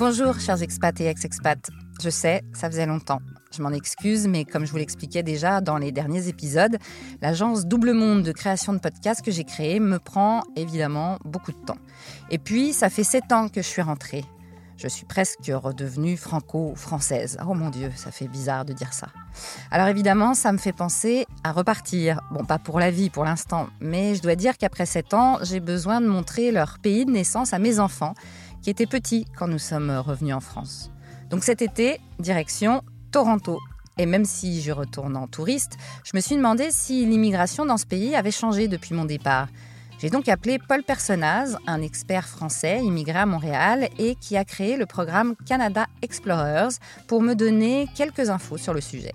Bonjour, chers expats et ex-expats. Je sais, ça faisait longtemps. Je m'en excuse, mais comme je vous l'expliquais déjà dans les derniers épisodes, l'agence Double Monde de création de podcasts que j'ai créée me prend évidemment beaucoup de temps. Et puis, ça fait sept ans que je suis rentrée. Je suis presque redevenue franco-française. Oh mon Dieu, ça fait bizarre de dire ça. Alors évidemment, ça me fait penser à repartir. Bon, pas pour la vie pour l'instant, mais je dois dire qu'après sept ans, j'ai besoin de montrer leur pays de naissance à mes enfants, qui étaient petits quand nous sommes revenus en France. Donc cet été, direction Toronto. Et même si je retourne en touriste, je me suis demandé si l'immigration dans ce pays avait changé depuis mon départ. J'ai donc appelé Paul Personnaz, un expert français immigré à Montréal et qui a créé le programme Canada Explorers pour me donner quelques infos sur le sujet.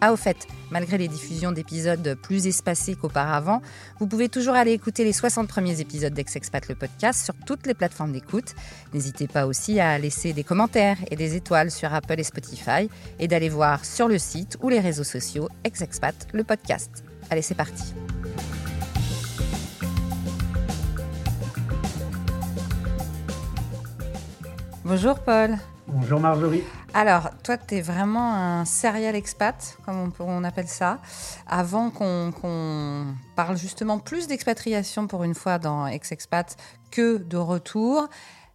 Ah, au fait, malgré les diffusions d'épisodes plus espacés qu'auparavant, vous pouvez toujours aller écouter les 60 premiers épisodes d'Ex-Expat le podcast sur toutes les plateformes d'écoute. N'hésitez pas aussi à laisser des commentaires et des étoiles sur Apple et Spotify et d'aller voir sur le site ou les réseaux sociaux Ex-Expat le podcast. Allez, c'est parti. Bonjour Paul. Bonjour Marjorie. Alors, toi, tu es vraiment un serial expat, comme on, appelle ça. Avant qu'on parle justement plus d'expatriation pour une fois dans Ex-Expat que de retour,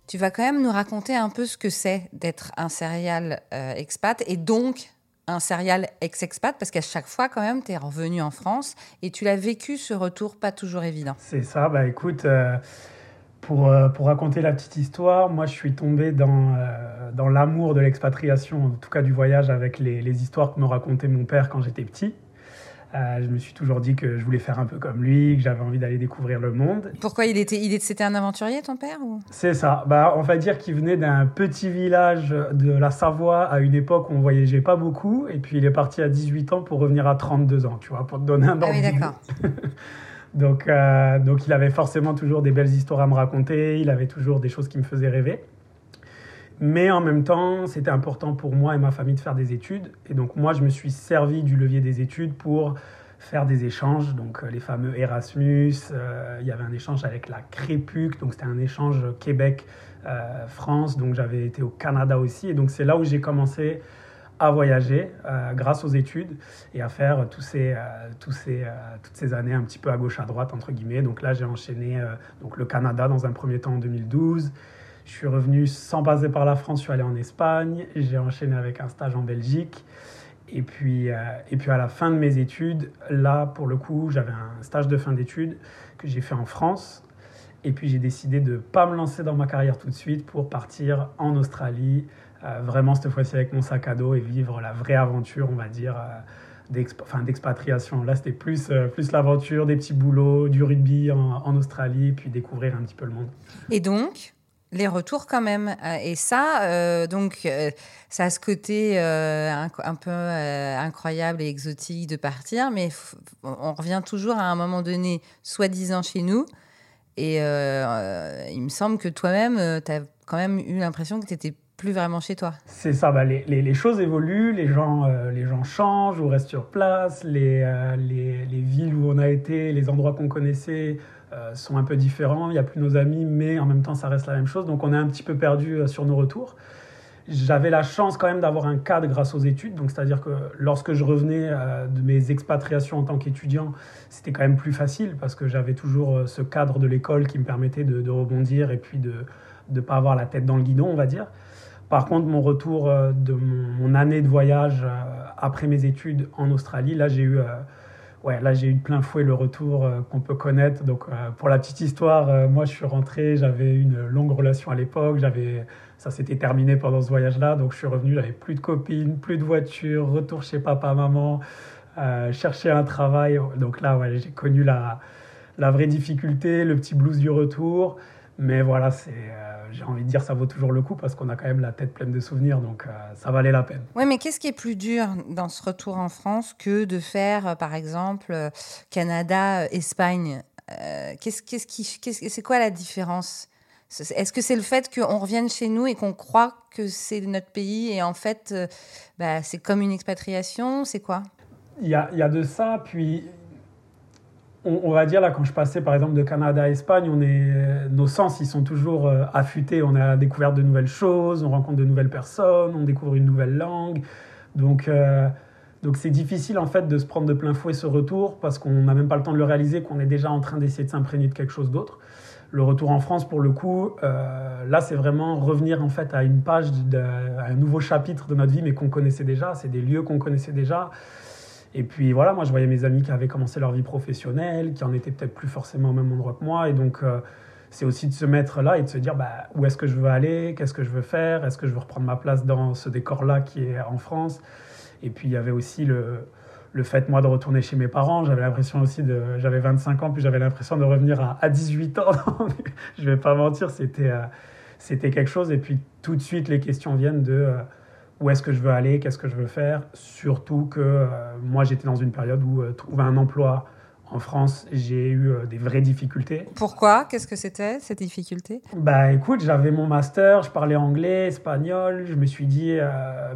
tu vas quand même nous raconter un peu ce que c'est d'être un serial euh, expat et donc un serial ex-expat parce qu'à chaque fois quand même tu es revenu en France et tu l'as vécu ce retour pas toujours évident. C'est ça, bah écoute, euh, pour, euh, pour, raconter la petite histoire, moi je suis tombé dans, euh, dans l'amour de l'expatriation, en tout cas du voyage, avec les, les, histoires que me racontait mon père quand j'étais petit. Euh, je me suis toujours dit que je voulais faire un peu comme lui, que j'avais envie d'aller découvrir le monde. Pourquoi il était, il c'était un aventurier ton père ou? C'est ça. Bah, on va dire qu'il venait d'un petit village de la Savoie à une époque où on voyageait pas beaucoup, et puis il est parti à 18 ans pour revenir à 32 ans, tu vois, pour te donner un ordre. Ah oui, d'accord. Donc, euh, donc il avait forcément toujours des belles histoires à me raconter, il avait toujours des choses qui me faisaient rêver. Mais en même temps, c'était important pour moi et ma famille de faire des études. Et donc moi, je me suis servi du levier des études pour faire des échanges, donc euh, les fameux Erasmus. Euh, il y avait un échange avec la Crépuc, donc c'était un échange Québec-France. donc j'avais été au Canada aussi. Et donc c'est là où j'ai commencé à voyager euh, grâce aux études et à faire tous ces, euh, ces, euh, toutes ces années un petit peu à gauche à droite entre guillemets. Donc là j'ai enchaîné donc le Canada dans un premier temps en 2012. Je suis revenu sans passer par la France, je suis allé en Espagne, j'ai enchaîné avec un stage en Belgique. Et puis, et puis à la fin de mes études, là pour le coup j'avais un stage de fin d'études que j'ai fait en France. Et puis j'ai décidé de ne pas me lancer dans ma carrière tout de suite pour partir en Australie euh, vraiment cette fois-ci avec mon sac à dos et vivre la vraie aventure, on va dire, euh, d'expatriation. Là, c'était plus, euh, plus l'aventure, des petits boulots, du rugby en, Australie, puis découvrir un petit peu le monde. Et donc, les retours quand même. Et ça, donc, ça a ce côté un, peu incroyable et exotique de partir, mais on revient toujours à un moment donné, soi-disant chez nous. Et il me semble que toi-même, tu as quand même eu l'impression que tu étais plus vraiment chez toi. C'est ça, bah, les, les, choses évoluent, les gens, euh, les gens changent ou restent sur place, les, euh, les, les, villes où on a été, les endroits qu'on connaissait euh, sont un peu différents, il n'y a plus nos amis, mais en même temps ça reste la même chose, donc on est un petit peu perdu sur nos retours. J'avais la chance quand même d'avoir un cadre grâce aux études, donc c'est-à-dire que lorsque je revenais de mes expatriations en tant qu'étudiant, c'était quand même plus facile parce que j'avais toujours ce cadre de l'école qui me permettait de, de rebondir et puis de ne pas avoir la tête dans le guidon, on va dire. Par contre, mon retour euh, de mon, année de voyage euh, après mes études en Australie, là j'ai eu, euh, ouais, là j'ai eu de plein fouet le retour qu'on peut connaître. Donc pour la petite histoire, moi je suis rentré, j'avais une longue relation à l'époque, j'avais, ça s'était terminé pendant ce voyage-là, donc je suis revenu, j'avais plus de copines, plus de voiture, retour chez papa, maman, chercher un travail. Donc là, ouais, j'ai connu la, la vraie difficulté, le petit blues du retour. Mais voilà, c'est, euh, j'ai envie de dire, ça vaut toujours le coup parce qu'on a quand même la tête pleine de souvenirs, donc euh, ça valait la peine. Oui, mais qu'est-ce qui est plus dur dans ce retour en France que de faire, euh, par exemple, Canada-Espagne qu'est-ce, qu'est-ce qui, c'est quoi la différence? Est-ce que c'est le fait qu'on revienne chez nous et qu'on croit que c'est notre pays et en fait, bah, c'est comme une expatriation? C'est quoi? Il y, a, il y a de ça, puis on, va dire là, quand je passais par exemple de Canada à Espagne, on est, nos sens ils sont toujours euh, affûtés. On a la découverte de nouvelles choses, on rencontre de nouvelles personnes, on découvre une nouvelle langue. Donc euh, donc c'est difficile en fait de se prendre de plein fouet ce retour parce qu'on n'a même pas le temps de le réaliser, qu'on est déjà en train d'essayer de s'imprégner de quelque chose d'autre. Le retour en France, pour le coup, euh, là c'est vraiment revenir en fait à une page, à un nouveau chapitre de notre vie, mais qu'on connaissait déjà. C'est des lieux qu'on connaissait déjà. Et puis voilà, moi je voyais mes amis qui avaient commencé leur vie professionnelle, qui en étaient peut-être plus forcément au même endroit que moi. Et donc euh, c'est aussi de se mettre là et de se dire bah, où est-ce que je veux aller, qu'est-ce que je veux faire, est-ce que je veux reprendre ma place dans ce décor-là qui est en France? Et puis il y avait aussi le, le fait, moi, de retourner chez mes parents. J'avais l'impression aussi de. J'avais 25 ans, puis j'avais l'impression de revenir à, à 18 ans. je vais pas mentir, c'était euh, c'était quelque chose. Et puis tout de suite, les questions viennent de. Euh, où est-ce que je veux aller, qu'est-ce que je veux faire. Surtout que euh, moi, j'étais dans une période où euh, trouver un emploi en France, j'ai eu euh, des vraies difficultés. Pourquoi? Qu'est-ce que c'était ces difficultés Bah écoute, j'avais mon master, je parlais anglais, espagnol. Je me suis dit,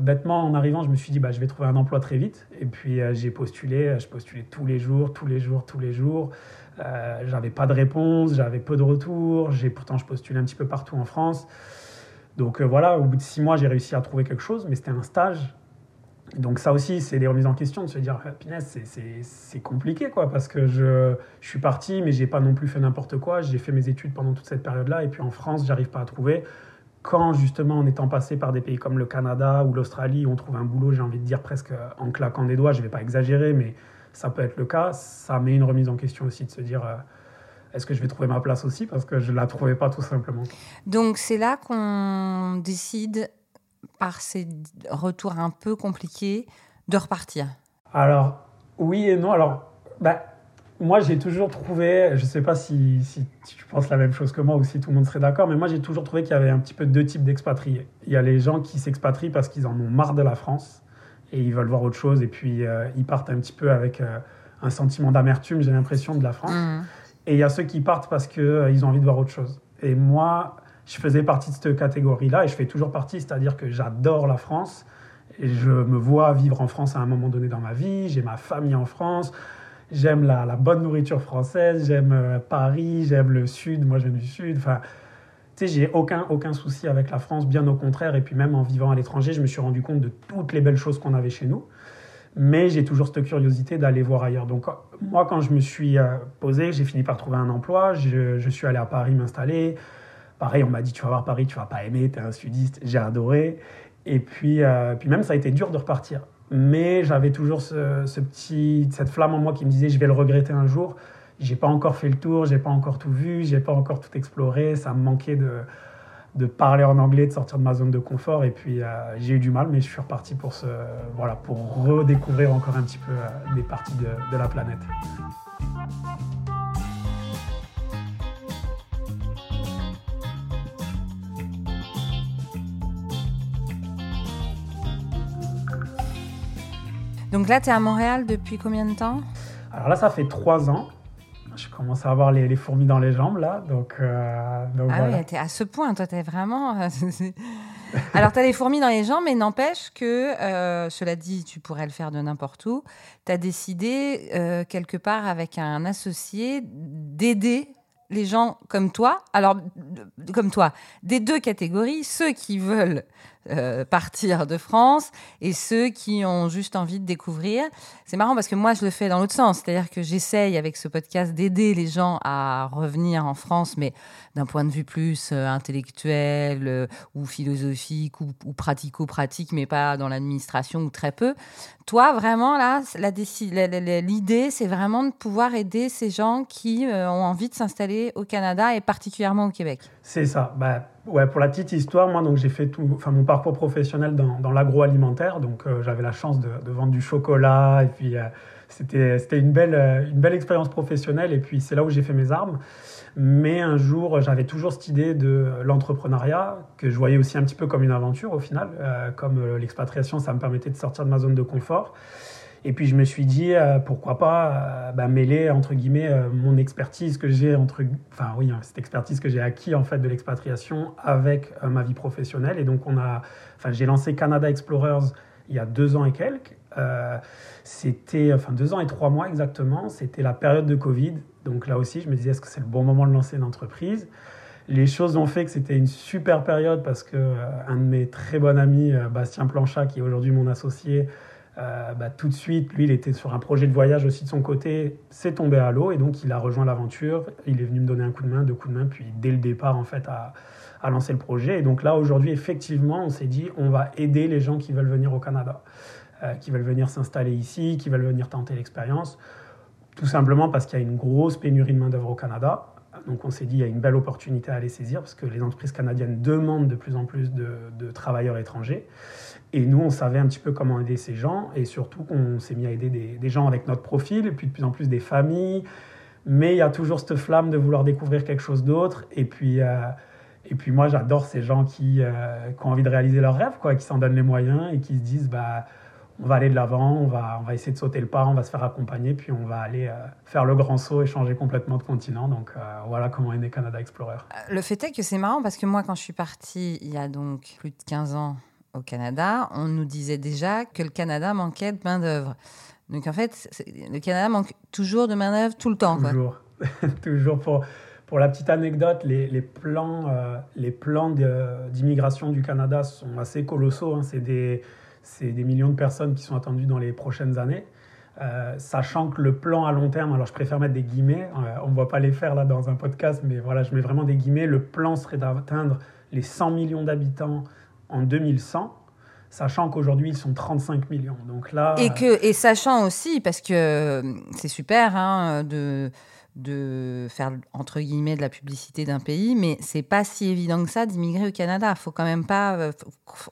bêtement en arrivant, je me suis dit, bah, je vais trouver un emploi très vite. Et puis j'ai postulé, je postulais tous les jours, tous les jours, tous les jours. j'avais pas de réponse, j'avais peu de retours. J'ai pourtant je postulais un petit peu partout en France. Donc euh, voilà, au bout de six mois, j'ai réussi à trouver quelque chose, mais c'était un stage. Donc ça aussi, c'est des remises en question, de se dire, ah, c'est compliqué, quoi, parce que je, je suis parti, mais j'ai pas non plus fait n'importe quoi. J'ai fait mes études pendant toute cette période-là, et puis en France, j'arrive pas à trouver. Quand justement, en étant passé par des pays comme le Canada ou l'Australie, on trouve un boulot, j'ai envie de dire presque en claquant des doigts, je vais pas exagérer, mais ça peut être le cas, ça met une remise en question aussi de se dire... Euh, est-ce que je vais trouver ma place aussi Parce que je ne la trouvais pas tout simplement. Donc c'est là qu'on décide, par ces retours un peu compliqués, de repartir. Alors, oui et non. Alors, bah, moi j'ai toujours trouvé, je ne sais pas si, si, tu penses la même chose que moi ou si tout le monde serait d'accord, mais moi j'ai toujours trouvé qu'il y avait un petit peu deux types d'expatriés. Il y a les gens qui s'expatrient parce qu'ils en ont marre de la France et ils veulent voir autre chose et puis euh, ils partent un petit peu avec euh, un sentiment d'amertume, j'ai l'impression, de la France. Mmh. Et il y a ceux qui partent parce qu'ils euh, ont envie de voir autre chose. Et moi, je faisais partie de cette catégorie-là et je fais toujours partie, c'est-à-dire que j'adore la France et je me vois vivre en France à un moment donné dans ma vie. J'ai ma famille en France. J'aime la, bonne nourriture française, j'aime euh, Paris, j'aime le Sud. Moi, je viens du Sud. Enfin, tu sais, j'ai aucun, aucun souci avec la France, bien au contraire. Et puis, même en vivant à l'étranger, je me suis rendu compte de toutes les belles choses qu'on avait chez nous mais j'ai toujours cette curiosité d'aller voir ailleurs. Donc moi, quand je me suis euh, posé, j'ai fini par trouver un emploi, je, suis allé à Paris m'installer. Pareil, on m'a dit, tu vas voir Paris, tu vas pas aimer, tu es un sudiste, j'ai adoré. Et puis, euh, puis même, ça a été dur de repartir. Mais j'avais toujours ce, ce, petit, cette flamme en moi qui me disait, je vais le regretter un jour. J'ai pas encore fait le tour, j'ai pas encore tout vu, j'ai pas encore tout exploré, ça me manquait de, de parler en anglais, de sortir de ma zone de confort. Et puis euh, j'ai eu du mal, mais je suis reparti pour, ce, voilà, pour redécouvrir encore un petit peu euh, des parties de, la planète. Donc là, tu es à Montréal depuis combien de temps? Alors là, ça fait trois ans je commence à avoir les, les, fourmis dans les jambes là. Donc, euh, ah oui, t'es à ce point, toi, t'es vraiment. Euh, Alors, tu as les fourmis dans les jambes, mais n'empêche que, euh, cela dit, tu pourrais le faire de n'importe où. Tu as décidé, quelque part avec un associé, d'aider les gens comme toi. Alors, comme toi, des deux catégories, ceux qui veulent euh, partir de France et ceux qui ont juste envie de découvrir. C'est marrant parce que moi, je le fais dans l'autre sens. C'est-à-dire que j'essaye avec ce podcast d'aider les gens à revenir en France, mais d'un point de vue plus euh, intellectuel euh, ou philosophique ou, pratico-pratique, mais pas dans l'administration ou très peu. Toi, vraiment, là, l'idée, c'est vraiment de pouvoir aider ces gens qui ont envie de s'installer au Canada et particulièrement au Québec. C'est ça. Bah, Ouais, pour la petite histoire, moi, donc j'ai fait tout, enfin mon parcours professionnel dans, dans l'agroalimentaire, donc euh, j'avais la chance de, de, vendre du chocolat et puis euh, c'était c'était une belle euh, une belle expérience professionnelle et puis c'est là où j'ai fait mes armes. Mais un jour, j'avais toujours cette idée de l'entrepreneuriat que je voyais aussi un petit peu comme une aventure au final, comme l'expatriation, ça me permettait de sortir de ma zone de confort. Et puis je me suis dit, euh, pourquoi pas euh, bah, mêler, entre guillemets, euh, mon expertise que j'ai, entre, enfin oui, hein, cette expertise que j'ai acquis en fait de l'expatriation avec ma vie professionnelle. Et donc on a, enfin j'ai lancé Canada Explorers il y a deux ans et quelques. c'était, enfin deux ans et trois mois exactement, c'était la période de Covid. Donc là aussi, je me disais, est-ce que c'est le bon moment de lancer une entreprise? Les choses ont fait que c'était une super période parce que un de mes très bons amis, Bastien Planchat, qui est aujourd'hui mon associé, euh, bah, tout de suite, lui, il était sur un projet de voyage aussi de son côté, c'est tombé à l'eau et donc il a rejoint l'aventure. Il est venu me donner un coup de main, deux coups de main, puis dès le départ, en fait, à, à lancer le projet. Et donc là, aujourd'hui, effectivement, on s'est dit, on va aider les gens qui veulent venir au Canada, euh, qui veulent venir s'installer ici, qui veulent venir tenter l'expérience, tout simplement parce qu'il y a une grosse pénurie de main-d'œuvre au Canada. Donc on s'est dit, il y a une belle opportunité à aller saisir parce que les entreprises canadiennes demandent de plus en plus de, de travailleurs étrangers. Et nous, on savait un petit peu comment aider ces gens et surtout qu'on s'est mis à aider des, gens avec notre profil et puis de plus en plus des familles. Mais il y a toujours cette flamme de vouloir découvrir quelque chose d'autre. Et puis, euh, et puis moi, j'adore ces gens qui, euh, qui, ont envie de réaliser leurs rêves, quoi, qui s'en donnent les moyens et qui se disent bah, on va aller de l'avant, on va, on va essayer de sauter le pas, on va se faire accompagner, puis on va aller euh, faire le grand saut et changer complètement de continent. Donc voilà comment est né Canada Explorer. Le fait est que c'est marrant parce que moi, quand je suis partie il y a donc plus de 15 ans au Canada, on nous disait déjà que le Canada manquait de main-d'œuvre. Donc en fait, le Canada manque toujours de main-d'œuvre tout le temps. Toujours. toujours. Pour, pour la petite anecdote, les, les plans, euh, plans d'immigration du Canada sont assez colossaux. Hein. C'est des, des, millions de personnes qui sont attendues dans les prochaines années. Euh, sachant que le plan à long terme, alors je préfère mettre des guillemets, euh, on ne va pas les faire là dans un podcast, mais voilà, je mets vraiment des guillemets, le plan serait d'atteindre les 100 millions d'habitants en 2100 sachant qu'aujourd'hui ils sont 35 millions. Donc là, et, sachant aussi, parce que euh, c'est super hein, de, de faire entre guillemets de la publicité d'un pays, mais c'est pas si évident que ça d'immigrer au Canada. Il faut quand même pas euh,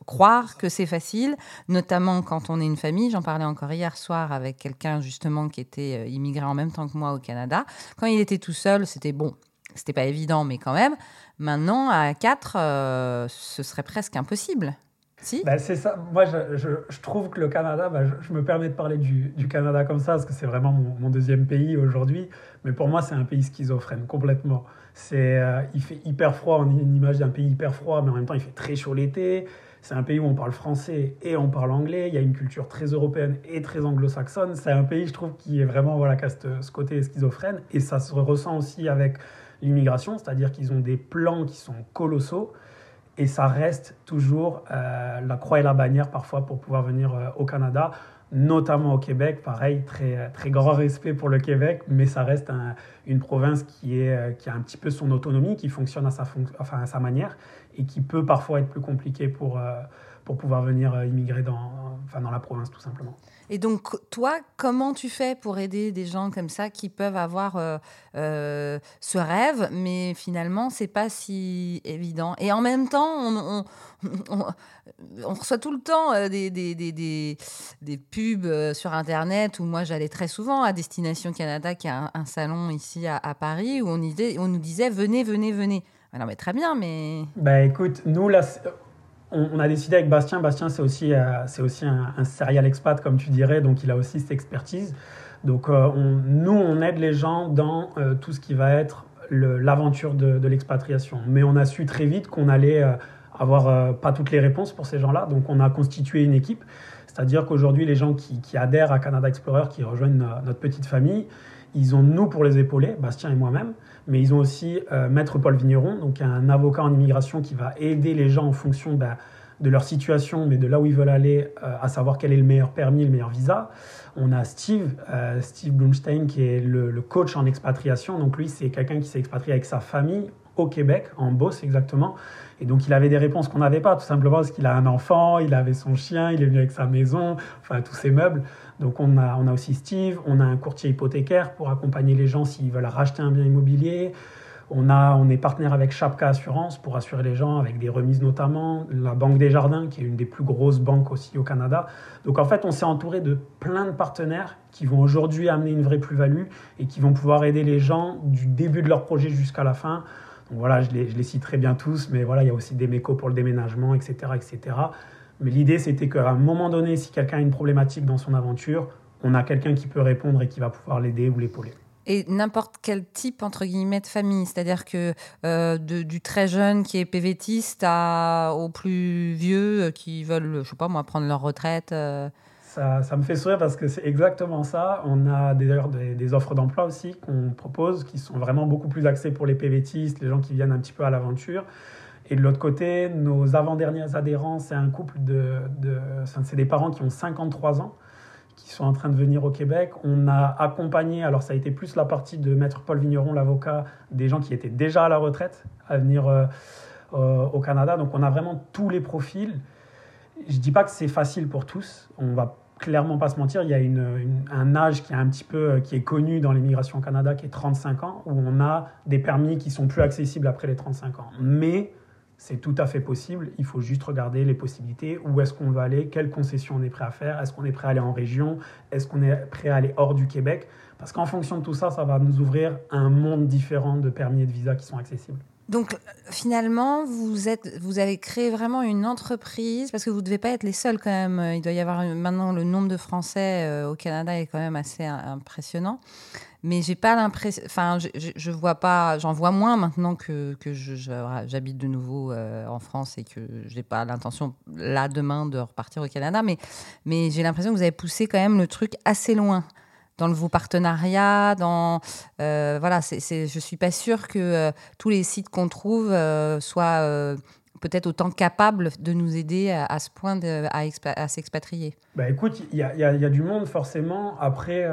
croire que c'est facile, notamment quand on est une famille. J'en parlais encore hier soir avec quelqu'un justement qui était euh, immigré en même temps que moi au Canada. Quand il était tout seul, c'était bon, c'était pas évident, mais quand même. Maintenant, à 4, euh, ce serait presque impossible. Si? Bah, C'est ça. Moi, je, trouve que le Canada, bah, je, me permets de parler du, Canada comme ça, parce que c'est vraiment mon, deuxième pays aujourd'hui. Mais pour moi, c'est un pays schizophrène, complètement. Euh, il fait hyper froid, on a une image d'un pays hyper froid, mais en même temps, il fait très chaud l'été. C'est un pays où on parle français et on parle anglais. Il y a une culture très européenne et très anglo-saxonne. C'est un pays, je trouve, qui est vraiment, voilà, qui a ce côté schizophrène. Et ça se ressent aussi avec l'immigration, c'est-à-dire qu'ils ont des plans qui sont colossaux et ça reste toujours euh, la croix et la bannière parfois pour pouvoir venir euh, au Canada, notamment au Québec. Pareil, très, très grand respect pour le Québec, mais ça reste une province qui, est, euh, qui a un petit peu son autonomie, qui fonctionne à sa, manière et qui peut parfois être plus compliqué pour, pour pouvoir venir immigrer dans, enfin, dans la province tout simplement. Et donc, toi, comment tu fais pour aider des gens comme ça qui peuvent avoir euh, euh, ce rêve, mais finalement, c'est pas si évident? Et en même temps, on, on, reçoit tout le temps euh, des, des, des, des, pubs sur Internet où moi, j'allais très souvent à Destination Canada, qui a un, salon ici à, Paris, où on, on nous disait venez, venez, venez. Alors, mais très bien, mais. Bah écoute, nous, là, on, a décidé avec Bastien, Bastien c'est aussi, euh, c'est aussi un, serial expat comme tu dirais, donc il a aussi cette expertise. Donc euh, nous, on aide les gens dans euh, tout ce qui va être l'aventure de, l'expatriation. Mais on a su très vite qu'on allait avoir pas toutes les réponses pour ces gens-là, donc on a constitué une équipe. C'est-à-dire qu'aujourd'hui, les gens qui, qui, adhèrent à Canada Explorer, qui rejoignent notre petite famille, ils ont nous pour les épauler, Bastien et moi-même mais ils ont aussi euh, Maître Paul Vigneron, donc un avocat en immigration qui va aider les gens en fonction bah, de leur situation, mais de là où ils veulent aller, euh, à savoir quel est le meilleur permis, le meilleur visa. On a Steve, euh, Steve Blumstein, qui est le, le, coach en expatriation. Donc lui, c'est quelqu'un qui s'est expatrié avec sa famille au Québec, en Beauce exactement. Et donc il avait des réponses qu'on n'avait pas, tout simplement parce qu'il a un enfant, il avait son chien, il est venu avec sa maison, enfin tous ses meubles. Donc on a, on a aussi Steve, on a un courtier hypothécaire pour accompagner les gens s'ils veulent racheter un bien immobilier. On, a, on est partenaire avec Chapka Assurance pour assurer les gens avec des remises notamment, la Banque des Jardins qui est une des plus grosses banques aussi au Canada. Donc en fait on s'est entouré de plein de partenaires qui vont aujourd'hui amener une vraie plus-value et qui vont pouvoir aider les gens du début de leur projet jusqu'à la fin. Voilà, je les, je les cite très bien tous, mais voilà, il y a aussi des mécos pour le déménagement, etc. etc. Mais l'idée, c'était qu'à un moment donné, si quelqu'un a une problématique dans son aventure, on a quelqu'un qui peut répondre et qui va pouvoir l'aider ou l'épauler. Et n'importe quel type, entre guillemets, de famille, c'est-à-dire que euh, du très jeune qui est PVTiste à, aux plus vieux euh, qui veulent, je sais pas moi, prendre leur retraite. Euh. Ça, me fait sourire parce que c'est exactement ça. On a d'ailleurs des, offres d'emploi aussi qu'on propose qui sont vraiment beaucoup plus axées pour les PVTistes, les gens qui viennent un petit peu à l'aventure. Et de l'autre côté, nos avant-derniers adhérents, c'est un couple de, de c'est des parents qui ont 53 ans qui sont en train de venir au Québec. On a accompagné, alors ça a été plus la partie de Maître Paul Vigneron, l'avocat, des gens qui étaient déjà à la retraite à venir euh, euh, au Canada. Donc on a vraiment tous les profils. Je ne dis pas que c'est facile pour tous. On va clairement pas se mentir. Il y a une, un âge qui est un petit peu euh, qui est connu dans l'immigration au Canada, qui est 35 ans, où on a des permis qui sont plus accessibles après les 35 ans. Mais c'est tout à fait possible. Il faut juste regarder les possibilités. Où est-ce qu'on va aller? Quelles concessions on est prêt à faire? Est-ce qu'on est prêt à aller en région? Est-ce qu'on est prêt à aller hors du Québec? Parce qu'en fonction de tout ça, ça va nous ouvrir un monde différent de permis et de visas qui sont accessibles. Donc finalement, vous, avez créé vraiment une entreprise, parce que vous ne devez pas être les seuls quand même. Il doit y avoir maintenant le nombre de Français euh, au Canada est quand même assez impressionnant mais j'ai pas l'impression. Enfin, je, vois pas. J'en vois moins maintenant que, j'habite de nouveau euh, en France et que j'ai pas l'intention là demain de repartir au Canada. Mais j'ai l'impression que vous avez poussé quand même le truc assez loin dans vos partenariats. Dans euh, voilà, je suis pas sûre que euh, tous les sites qu'on trouve euh, soient peut-être autant capables de nous aider à, ce point à, s'expatrier. Bah écoute, il y, a, du monde forcément. Après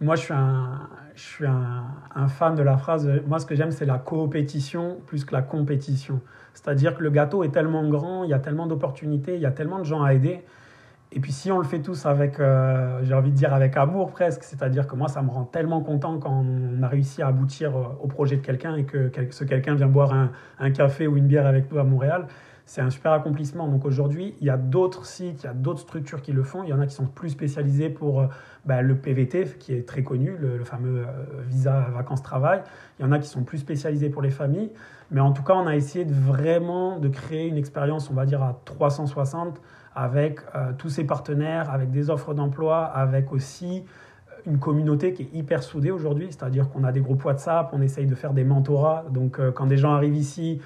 moi, je suis un, je suis un, fan de la phrase. Moi, ce que j'aime, c'est la coopétition plus que la compétition. C'est-à-dire que le gâteau est tellement grand, il y a tellement d'opportunités, il y a tellement de gens à aider. Et puis, si on le fait tous avec, euh, j'ai envie de dire avec amour presque, c'est-à-dire que moi, ça me rend tellement content quand on a réussi à aboutir au projet de quelqu'un et que ce quelqu'un vient boire un, un café ou une bière avec nous à Montréal c'est un super accomplissement. Donc aujourd'hui, il y a d'autres sites, il y a d'autres structures qui le font. Il y en a qui sont plus spécialisés pour euh, bah, le PVT, qui est très connu, le, fameux euh, visa vacances-travail. Il y en a qui sont plus spécialisés pour les familles. Mais en tout cas, on a essayé de vraiment de créer une expérience, on va dire, à 360 avec euh, tous ces partenaires, avec des offres d'emploi, avec aussi une communauté qui est hyper soudée aujourd'hui, c'est-à-dire qu'on a des groupes WhatsApp, on essaye de faire des mentorats. Donc quand des gens arrivent ici,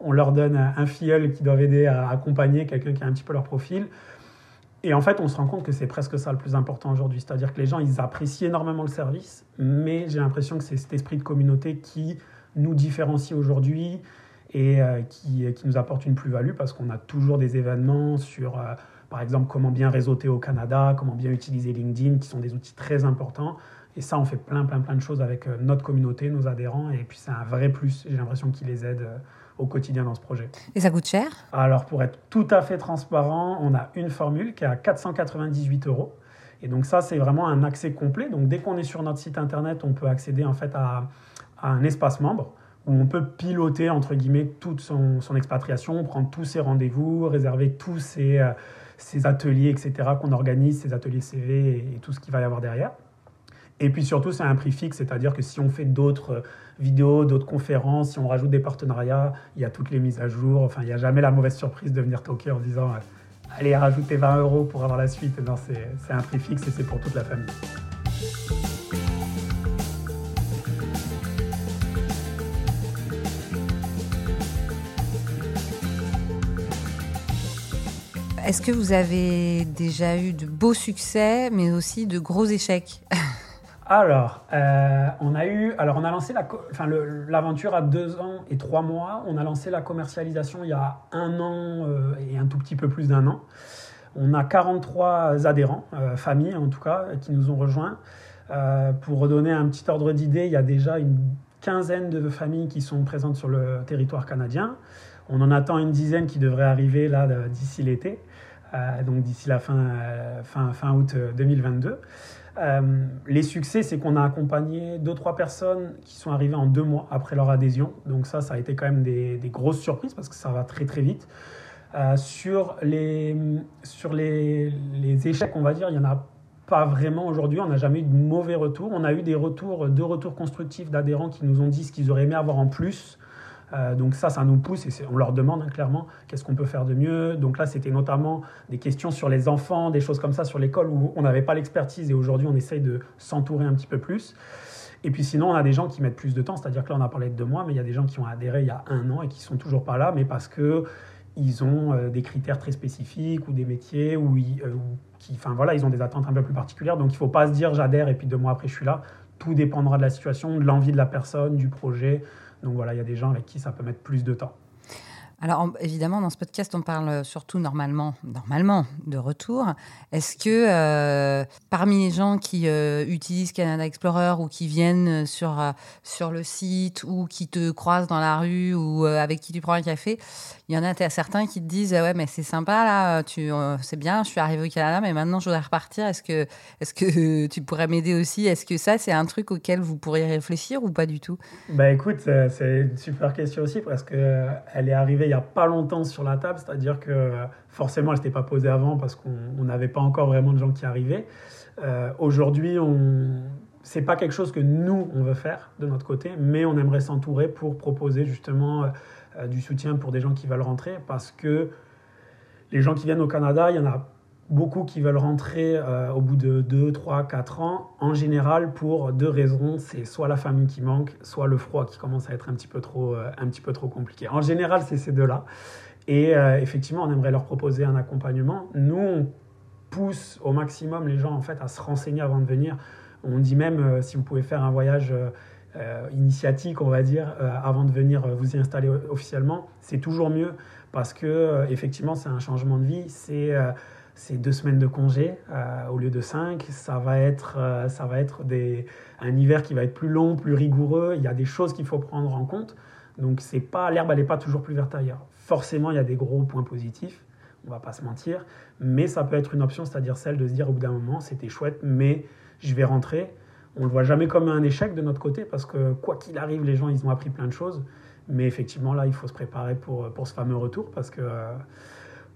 on leur donne un filleul qui doivent aider à accompagner quelqu'un qui a un petit peu leur profil. Et en fait, on se rend compte que c'est presque ça le plus important aujourd'hui. C'est-à-dire que les gens, ils apprécient énormément le service, mais j'ai l'impression que c'est cet esprit de communauté qui nous différencie aujourd'hui et euh, qui, qui, nous apporte une plus-value parce qu'on a toujours des événements sur, euh, par exemple, comment bien réseauter au Canada, comment bien utiliser LinkedIn, qui sont des outils très importants. Et ça, on fait plein, plein, plein de choses avec euh, notre communauté, nos adhérents, et puis c'est un vrai plus. J'ai l'impression qu'ils les aident au quotidien dans ce projet. Et ça coûte cher? Alors, pour être tout à fait transparent, on a une formule qui est à 498 euros. Et donc ça, c'est vraiment un accès complet. Donc dès qu'on est sur notre site internet, on peut accéder en fait à, un espace membre où on peut piloter entre guillemets toute son, expatriation, prendre tous ses rendez-vous, réserver tous ses, euh, ateliers, etc. qu'on organise, ses ateliers CV et, tout ce qu'il va y avoir derrière. Et puis surtout, c'est un prix fixe, c'est-à-dire que si on fait d'autres vidéos, d'autres conférences, si on rajoute des partenariats, il y a toutes les mises à jour. Enfin, il n'y a jamais la mauvaise surprise de venir toquer en disant euh, allez, rajouter 20 euros pour avoir la suite. Non, c'est un prix fixe et c'est pour toute la famille. Est-ce que vous avez déjà eu de beaux succès, mais aussi de gros échecs? Alors, euh, on a eu, alors on a lancé la, enfin l'aventure à deux ans et trois mois. On a lancé la commercialisation il y a un an euh, et un tout petit peu plus d'un an. On a 43 adhérents, euh, familles en tout cas, qui nous ont rejoints. pour redonner un petit ordre d'idée, il y a déjà une quinzaine de familles qui sont présentes sur le territoire canadien. On en attend une dizaine qui devraient arriver là d'ici l'été, donc d'ici la fin, fin, fin août 2022. Euh, les succès, c'est qu'on a accompagné deux, trois personnes qui sont arrivées en deux mois après leur adhésion. Donc ça, ça a été quand même des, grosses surprises parce que ça va très très vite. Euh, sur les, sur les, les, échecs, on va dire, il n'y en a pas vraiment aujourd'hui. On n'a jamais eu de mauvais retours. On a eu des retours, deux retours constructifs d'adhérents qui nous ont dit ce qu'ils auraient aimé avoir en plus euh, donc ça, ça nous pousse et on leur demande hein, clairement qu'est-ce qu'on peut faire de mieux. Donc là, c'était notamment des questions sur les enfants, des choses comme ça sur l'école où on n'avait pas l'expertise et aujourd'hui, on essaye de s'entourer un petit peu plus. Et puis sinon, on a des gens qui mettent plus de temps, c'est-à-dire que là, on a parlé de deux mois, mais il y a des gens qui ont adhéré il y a un an et qui sont toujours pas là, mais parce que ils ont euh, des critères très spécifiques ou des métiers où, euh, qui, enfin voilà, ils ont des attentes un peu plus particulières. Donc il ne faut pas se dire j'adhère et puis deux mois après je suis là. Tout dépendra de la situation, de l'envie de la personne, du projet. Donc voilà, il y a des gens avec qui ça peut mettre plus de temps. Alors évidemment, dans ce podcast, on parle surtout normalement, normalement, de retour. Est-ce que euh, parmi les gens qui euh, utilisent Canada Explorer ou qui viennent sur euh, sur le site ou qui te croisent dans la rue ou avec qui tu prends un café, il y en a certains qui te disent ouais mais c'est sympa là, tu c'est bien, je suis arrivé au Canada, mais maintenant je voudrais repartir. Est-ce que est-ce que tu pourrais m'aider aussi? Est-ce que ça c'est un truc auquel vous pourriez réfléchir ou pas du tout? Bah écoute, c'est une super question aussi parce que elle est arrivée il n'y a pas longtemps sur la table, c'est-à-dire que forcément, elle n'était pas posée avant parce qu'on n'avait pas encore vraiment de gens qui arrivaient. Euh, Aujourd'hui, on... c'est pas quelque chose que nous, on veut faire de notre côté, mais on aimerait s'entourer pour proposer justement euh, du soutien pour des gens qui veulent rentrer parce que les gens qui viennent au Canada, il y en a beaucoup qui veulent rentrer euh, au bout de 2, 3, 4 ans, en général pour deux raisons. C'est soit la famille qui manque, soit le froid qui commence à être un petit peu trop, euh, un petit peu trop compliqué. En général, c'est ces deux-là. Et euh, effectivement, on aimerait leur proposer un accompagnement. Nous, on pousse au maximum les gens en fait à se renseigner avant de venir. On dit même si vous pouvez faire un voyage initiatique, on va dire, avant de venir vous y installer officiellement, c'est toujours mieux parce que effectivement, c'est un changement de vie. C'est c'est deux semaines de congé euh, au lieu de cinq. Ça va être, euh, ça va être des, un hiver qui va être plus long, plus rigoureux. Il y a des choses qu'il faut prendre en compte. Donc c'est pas l'herbe, elle n'est pas toujours plus verte ailleurs. Forcément, il y a des gros points positifs. On va pas se mentir, mais ça peut être une option, c'est-à-dire celle de se dire au bout d'un moment, c'était chouette, mais je vais rentrer. On le voit jamais comme un échec de notre côté parce que quoi qu'il arrive, les gens ils ont appris plein de choses. Mais effectivement, là, il faut se préparer pour, pour ce fameux retour parce que euh,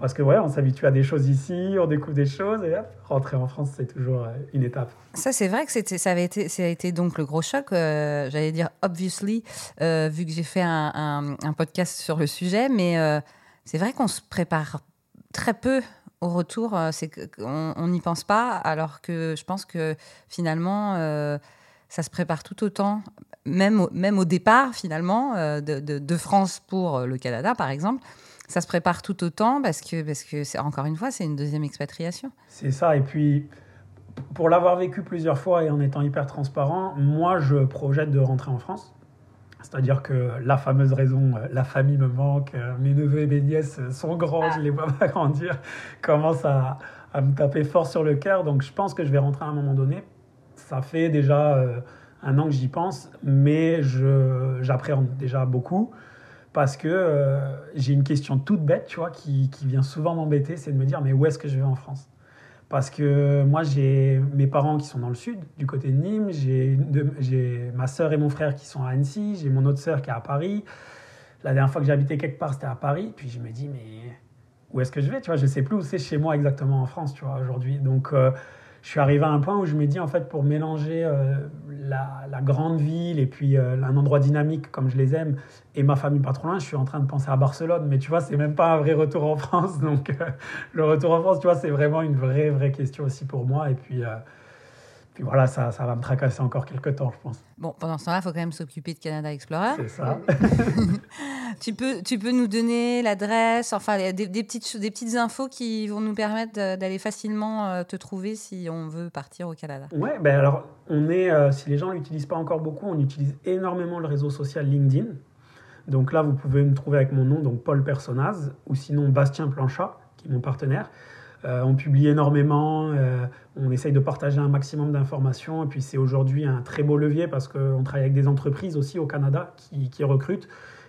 parce que ouais, on s'habitue à des choses ici, on découvre des choses et hop, rentrer en France, c'est toujours euh, une étape. Ça, c'est vrai que c'était, ça avait été, ça a été donc le gros choc. Euh, j'allais dire obviously, euh, vu que j'ai fait un, un, podcast sur le sujet, mais c'est vrai qu'on se prépare très peu au retour. C'est qu'on n'y pense pas, alors que je pense que finalement, ça se prépare tout autant, même au, même au départ finalement de, de, de France pour le Canada, par exemple ça se prépare tout autant parce que, parce que c'est, encore une fois, c'est une deuxième expatriation. C'est ça. Et puis, pour l'avoir vécu plusieurs fois et en étant hyper transparent, moi, je projette de rentrer en France. C'est-à-dire que la fameuse raison, euh, la famille me manque, euh, mes neveux et mes nièces sont grands, je les vois pas grandir, commence à, à, me taper fort sur le cœur. Donc je pense que je vais rentrer à un moment donné. Ça fait déjà euh, un an que j'y pense, mais j'appréhende déjà beaucoup parce que euh, j'ai une question toute bête, tu vois, qui, qui vient souvent m'embêter, c'est de me dire, mais où est-ce que je vais en France? Parce que moi, j'ai mes parents qui sont dans le sud, du côté de Nîmes, j'ai ma sœur et mon frère qui sont à Annecy, j'ai mon autre sœur qui est à Paris. La dernière fois que habité quelque part, c'était à Paris. Puis je me dis, mais où est-ce que je vais? Tu vois, je sais plus où c'est chez moi exactement en France, tu vois, aujourd'hui. Donc, euh, je suis arrivé à un point où je me dis, en fait, pour mélanger euh, la, la, grande ville et puis euh, un endroit dynamique comme je les aime et ma famille pas trop loin, je suis en train de penser à Barcelone. Mais tu vois, c'est même pas un vrai retour en France. Donc, euh, le retour en France, tu vois, c'est vraiment une vraie, vraie question aussi pour moi. Et puis, puis voilà, ça, ça va me tracasser encore quelques temps, je pense. Bon, pendant ce temps-là, il faut quand même s'occuper de Canada Explorer. C'est ça. tu, peux, tu peux nous donner l'adresse, enfin des, des, petites, des petites infos qui vont nous permettre d'aller facilement euh, te trouver si on veut partir au Canada. Ouais, ben alors, on est, euh, si les gens ne l'utilisent pas encore beaucoup, on utilise énormément le réseau social LinkedIn. Donc là, vous pouvez me trouver avec mon nom, donc Paul Personnaz, ou sinon Bastien Planchat, qui est mon partenaire. Euh, on publie énormément, euh, on essaye de partager un maximum d'informations. Et puis c'est aujourd'hui un très beau levier parce qu'on travaille avec des entreprises aussi au Canada qui, recrutent.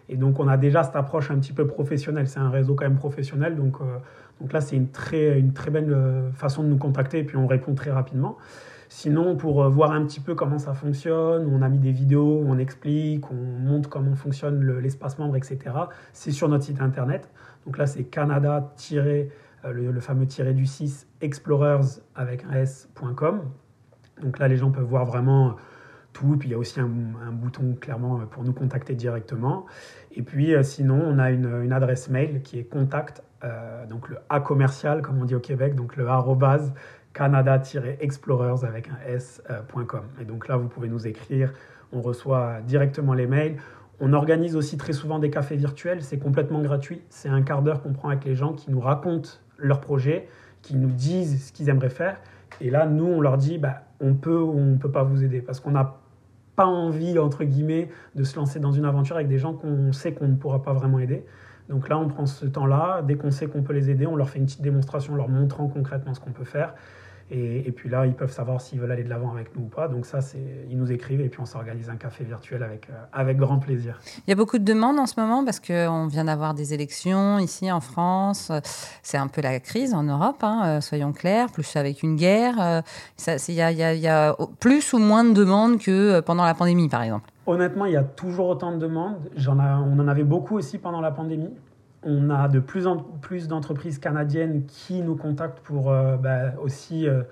Et donc on a déjà cette approche un petit peu professionnelle. C'est un réseau quand même professionnel. Donc, euh, donc là, c'est une très, une très belle façon de nous contacter et puis on répond très rapidement. Sinon, pour voir un petit peu comment ça fonctionne, on a mis des vidéos on explique, on montre comment fonctionne l'espace membre, etc. C'est sur notre site internet. Donc là, c'est canada- euh, le, fameux tiré du 6 explorers avec un s.com. Donc là, les gens peuvent voir vraiment tout. Puis il y a aussi un, bouton clairement pour nous contacter directement. Et puis euh, sinon, on a une, adresse mail qui est contact, euh, donc le A commercial, comme on dit au Québec, donc le arrobase canada-explorers avec un s.com. Et donc là, vous pouvez nous écrire. On reçoit directement les mails. On organise aussi très souvent des cafés virtuels. C'est complètement gratuit. C'est un quart d'heure qu'on prend avec les gens qui nous racontent leur projet, qui nous disent ce qu'ils aimeraient faire. Et là, nous, on leur dit, bah, on peut ou on ne peut pas vous aider parce qu'on n'a pas envie, entre guillemets, de se lancer dans une aventure avec des gens qu'on sait qu'on ne pourra pas vraiment aider. Donc là, on prend ce temps-là. Dès qu'on sait qu'on peut les aider, on leur fait une petite démonstration, leur montrant concrètement ce qu'on peut faire. Et, puis là, ils peuvent savoir s'ils veulent aller de l'avant avec nous ou pas. Donc ça, c'est, ils nous écrivent et puis on s'organise un café virtuel avec, euh, avec grand plaisir. Il y a beaucoup de demandes en ce moment parce qu'on vient d'avoir des élections ici en France. C'est un peu la crise en Europe, hein, euh, soyons clairs, plus avec une guerre. Euh, il y, a, y a plus ou moins de demandes que pendant la pandémie, par exemple. Honnêtement, il y a toujours autant de demandes. J'en on en avait beaucoup aussi pendant la pandémie on a de plus en plus d'entreprises canadiennes qui nous contactent pour euh, bah, aussi euh,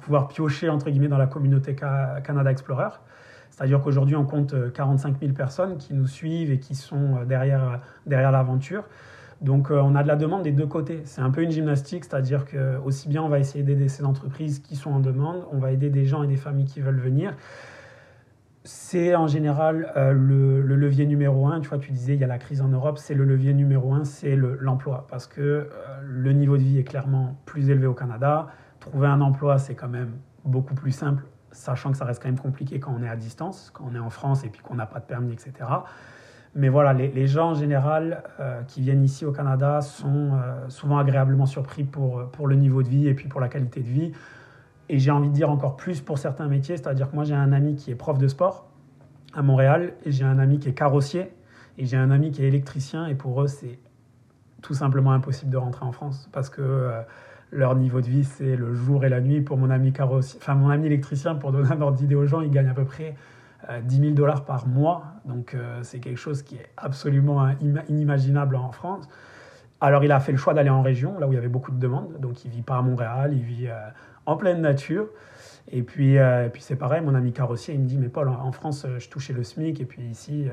pouvoir piocher entre guillemets dans la communauté Canada Explorer. C'est-à-dire qu'aujourd'hui, on compte 45 euh, 000 personnes qui nous suivent et qui sont derrière, derrière l'aventure. Donc, on a de la demande des deux côtés. C'est un peu une gymnastique, c'est-à-dire que aussi bien on va essayer d'aider ces entreprises qui sont en demande, on va aider des gens et des familles qui veulent venir c'est en général euh, le, levier numéro un. Tu vois, tu disais, il y a la crise en Europe, c'est le levier numéro un, c'est l'emploi. parce que euh, le niveau de vie est clairement plus élevé au Canada. Trouver un emploi, c'est quand même beaucoup plus simple, sachant que ça reste quand même compliqué quand on est à distance, quand on est en France et puis qu'on n'a pas de permis, etc. Mais voilà, les, gens en général euh, qui viennent ici au Canada sont souvent agréablement surpris pour, pour le niveau de vie et puis pour la qualité de vie. Et j'ai envie de dire encore plus pour certains métiers, c'est-à-dire que moi j'ai un ami qui est prof de sport à Montréal, et j'ai un ami qui est carrossier, et j'ai un ami qui est électricien, et pour eux c'est tout simplement impossible de rentrer en France, parce que euh, leur niveau de vie c'est le jour et la nuit. Pour mon ami carrossier, enfin mon ami électricien, pour donner un ordre d'idée aux gens, il gagne à peu près 10 euh, 000 dollars par mois, donc euh, c'est quelque chose qui est absolument inimaginable en France. Alors il a fait le choix d'aller en région, là où il y avait beaucoup de demandes, donc il vit pas à Montréal, il vit en pleine nature. Et puis, euh, puis c'est pareil, mon ami carrossier, il me dit, mais Paul, en France, je touchais le SMIC, et puis ici, euh,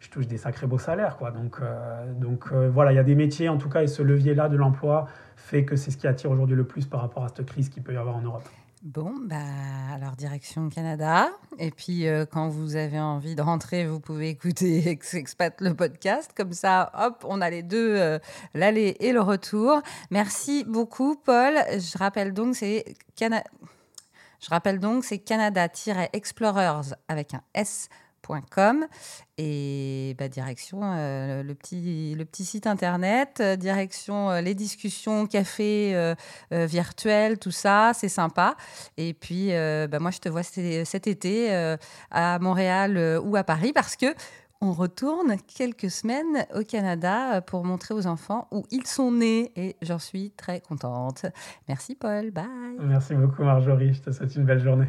je touche des sacrés beaux salaires. Quoi. Donc, euh, donc voilà, il y a des métiers, en tout cas, et ce levier-là de l'emploi fait que c'est ce qui attire aujourd'hui le plus par rapport à cette crise qu'il peut y avoir en Europe. Bon, bah, alors direction Canada. Et puis, euh, quand vous avez envie de rentrer, vous pouvez écouter Ex-Expat, le podcast. Comme ça, hop, on a les deux, euh, l'aller et le retour. Merci beaucoup, Paul. Je rappelle donc, c'est Je rappelle donc, c'est Canada-Explorers avec un S et bah, direction euh, le, petit, le petit site internet, euh, direction euh, les discussions, café virtuel, tout ça, c'est sympa. Et puis, bah, moi, je te vois cet été à Montréal ou à Paris parce que on retourne quelques semaines au Canada pour montrer aux enfants où ils sont nés et j'en suis très contente. Merci Paul, bye. Merci beaucoup Marjorie, je te souhaite une belle journée.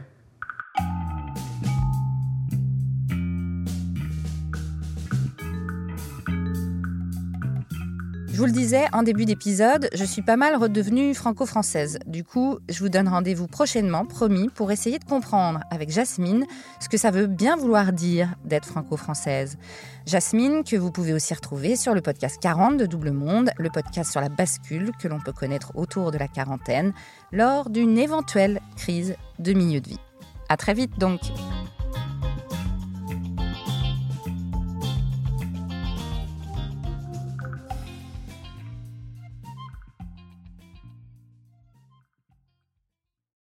Je vous le disais en début d'épisode, je suis pas mal redevenue franco-française. Du coup, je vous donne rendez-vous prochainement, promis, pour essayer de comprendre avec Jasmine ce que ça veut bien vouloir dire d'être franco-française. Jasmine, que vous pouvez aussi retrouver sur le podcast 40 de Double Monde, le podcast sur la bascule que l'on peut connaître autour de la quarantaine, lors d'une éventuelle crise de milieu de vie. À très vite donc!